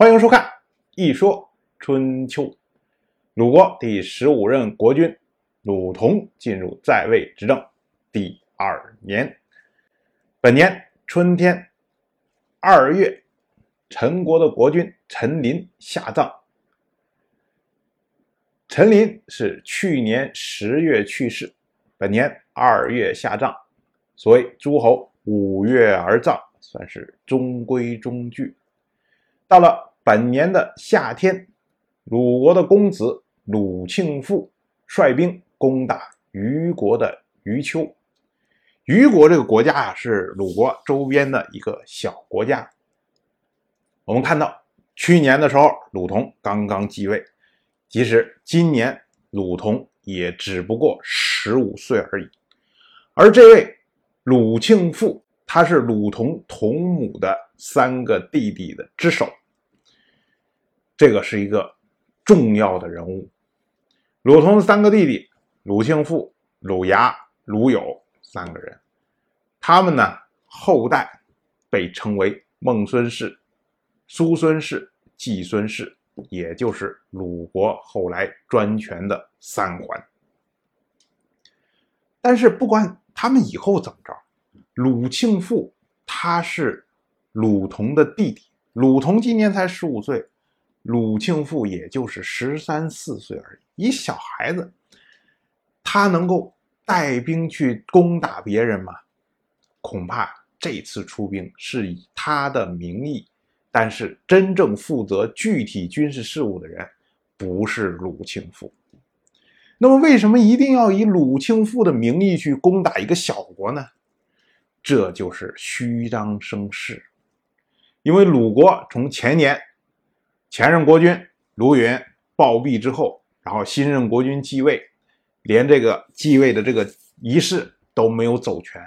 欢迎收看《一说春秋》。鲁国第十五任国君鲁同进入在位执政第二年，本年春天二月，陈国的国君陈琳下葬。陈琳是去年十月去世，本年二月下葬。所谓诸侯五月而葬，算是中规中矩。到了。本年的夏天，鲁国的公子鲁庆父率兵攻打虞国的虞丘。虞国这个国家啊，是鲁国周边的一个小国家。我们看到去年的时候，鲁同刚刚继位，即使今年鲁同也只不过十五岁而已。而这位鲁庆父，他是鲁同同母的三个弟弟的之首。这个是一个重要的人物，鲁同的三个弟弟鲁庆父、鲁牙、鲁友三个人，他们呢后代被称为孟孙氏、叔孙氏、季孙氏，也就是鲁国后来专权的三环。但是不管他们以后怎么着，鲁庆父他是鲁同的弟弟，鲁同今年才十五岁。鲁庆父也就是十三四岁而已，一小孩子，他能够带兵去攻打别人吗？恐怕这次出兵是以他的名义，但是真正负责具体军事事务的人不是鲁庆父。那么，为什么一定要以鲁庆父的名义去攻打一个小国呢？这就是虚张声势，因为鲁国从前年。前任国君卢云暴毙之后，然后新任国君继位，连这个继位的这个仪式都没有走全。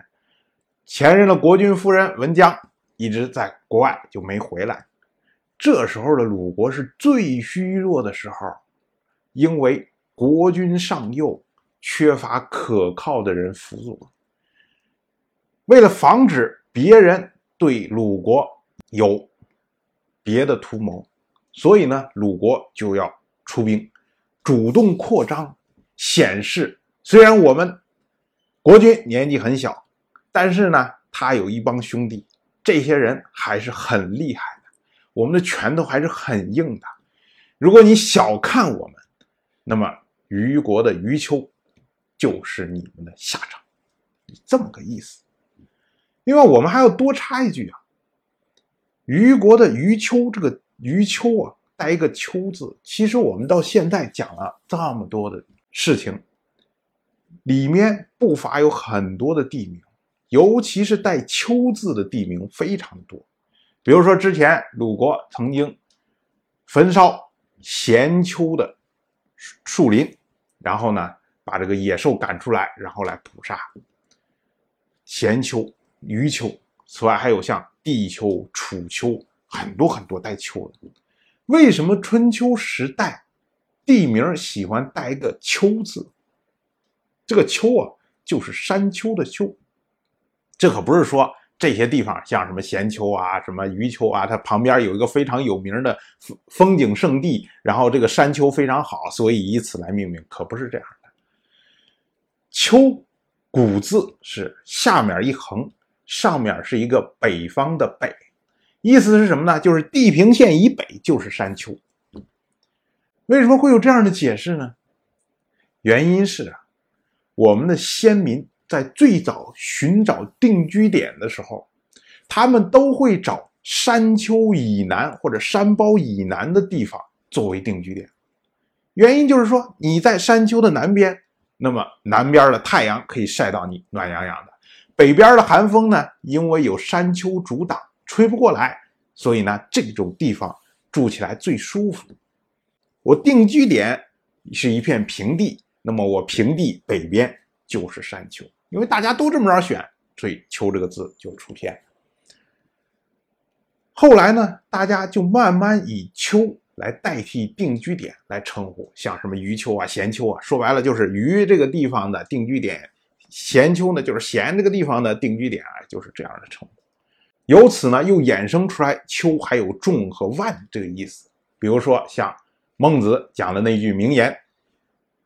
前任的国君夫人文姜一直在国外就没回来。这时候的鲁国是最虚弱的时候，因为国君上幼，缺乏可靠的人辅佐。为了防止别人对鲁国有别的图谋。所以呢，鲁国就要出兵，主动扩张，显示虽然我们国君年纪很小，但是呢，他有一帮兄弟，这些人还是很厉害的，我们的拳头还是很硬的。如果你小看我们，那么虞国的虞丘就是你们的下场，这么个意思。另外，我们还要多插一句啊，虞国的虞丘这个。余秋啊，带一个“秋”字。其实我们到现在讲了这么多的事情，里面不乏有很多的地名，尤其是带“秋”字的地名非常多。比如说，之前鲁国曾经焚烧咸丘的树林，然后呢，把这个野兽赶出来，然后来捕杀咸丘、余丘。此外，还有像地丘、楚丘。很多很多带“丘”的，为什么春秋时代地名喜欢带一个“丘”字？这个“丘”啊，就是山丘的“丘”。这可不是说这些地方像什么咸丘啊、什么余丘啊，它旁边有一个非常有名的风风景胜地，然后这个山丘非常好，所以以此来命名，可不是这样的。“丘”古字是下面一横，上面是一个北方的“北”。意思是什么呢？就是地平线以北就是山丘。为什么会有这样的解释呢？原因是啊，我们的先民在最早寻找定居点的时候，他们都会找山丘以南或者山包以南的地方作为定居点。原因就是说，你在山丘的南边，那么南边的太阳可以晒到你暖洋洋的；北边的寒风呢，因为有山丘阻挡。吹不过来，所以呢，这种地方住起来最舒服。我定居点是一片平地，那么我平地北边就是山丘，因为大家都这么着选，所以“丘”这个字就出现了。后来呢，大家就慢慢以“丘”来代替定居点来称呼，像什么余丘啊、咸丘啊，说白了就是余这个地方的定居点，咸丘呢就是咸这个地方的定居点啊，就是这样的称呼。由此呢，又衍生出来“秋”还有重和万这个意思。比如说，像孟子讲的那句名言：“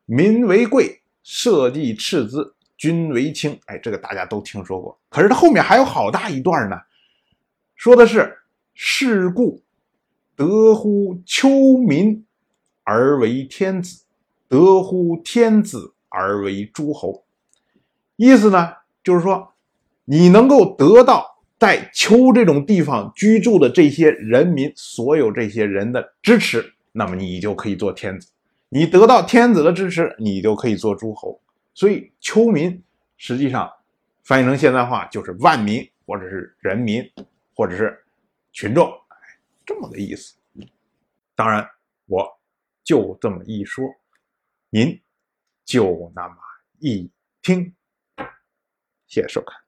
民为贵，社稷赤之，君为轻。”哎，这个大家都听说过。可是它后面还有好大一段呢，说的是“是故得乎丘民而为天子，得乎天子而为诸侯。”意思呢，就是说，你能够得到在丘这种地方居住的这些人民，所有这些人的支持，那么你就可以做天子；你得到天子的支持，你就可以做诸侯。所以，丘民实际上翻译成现代话就是万民，或者是人民，或者是群众，哎这么个意思。当然，我就这么一说，您就那么一听。谢谢收看。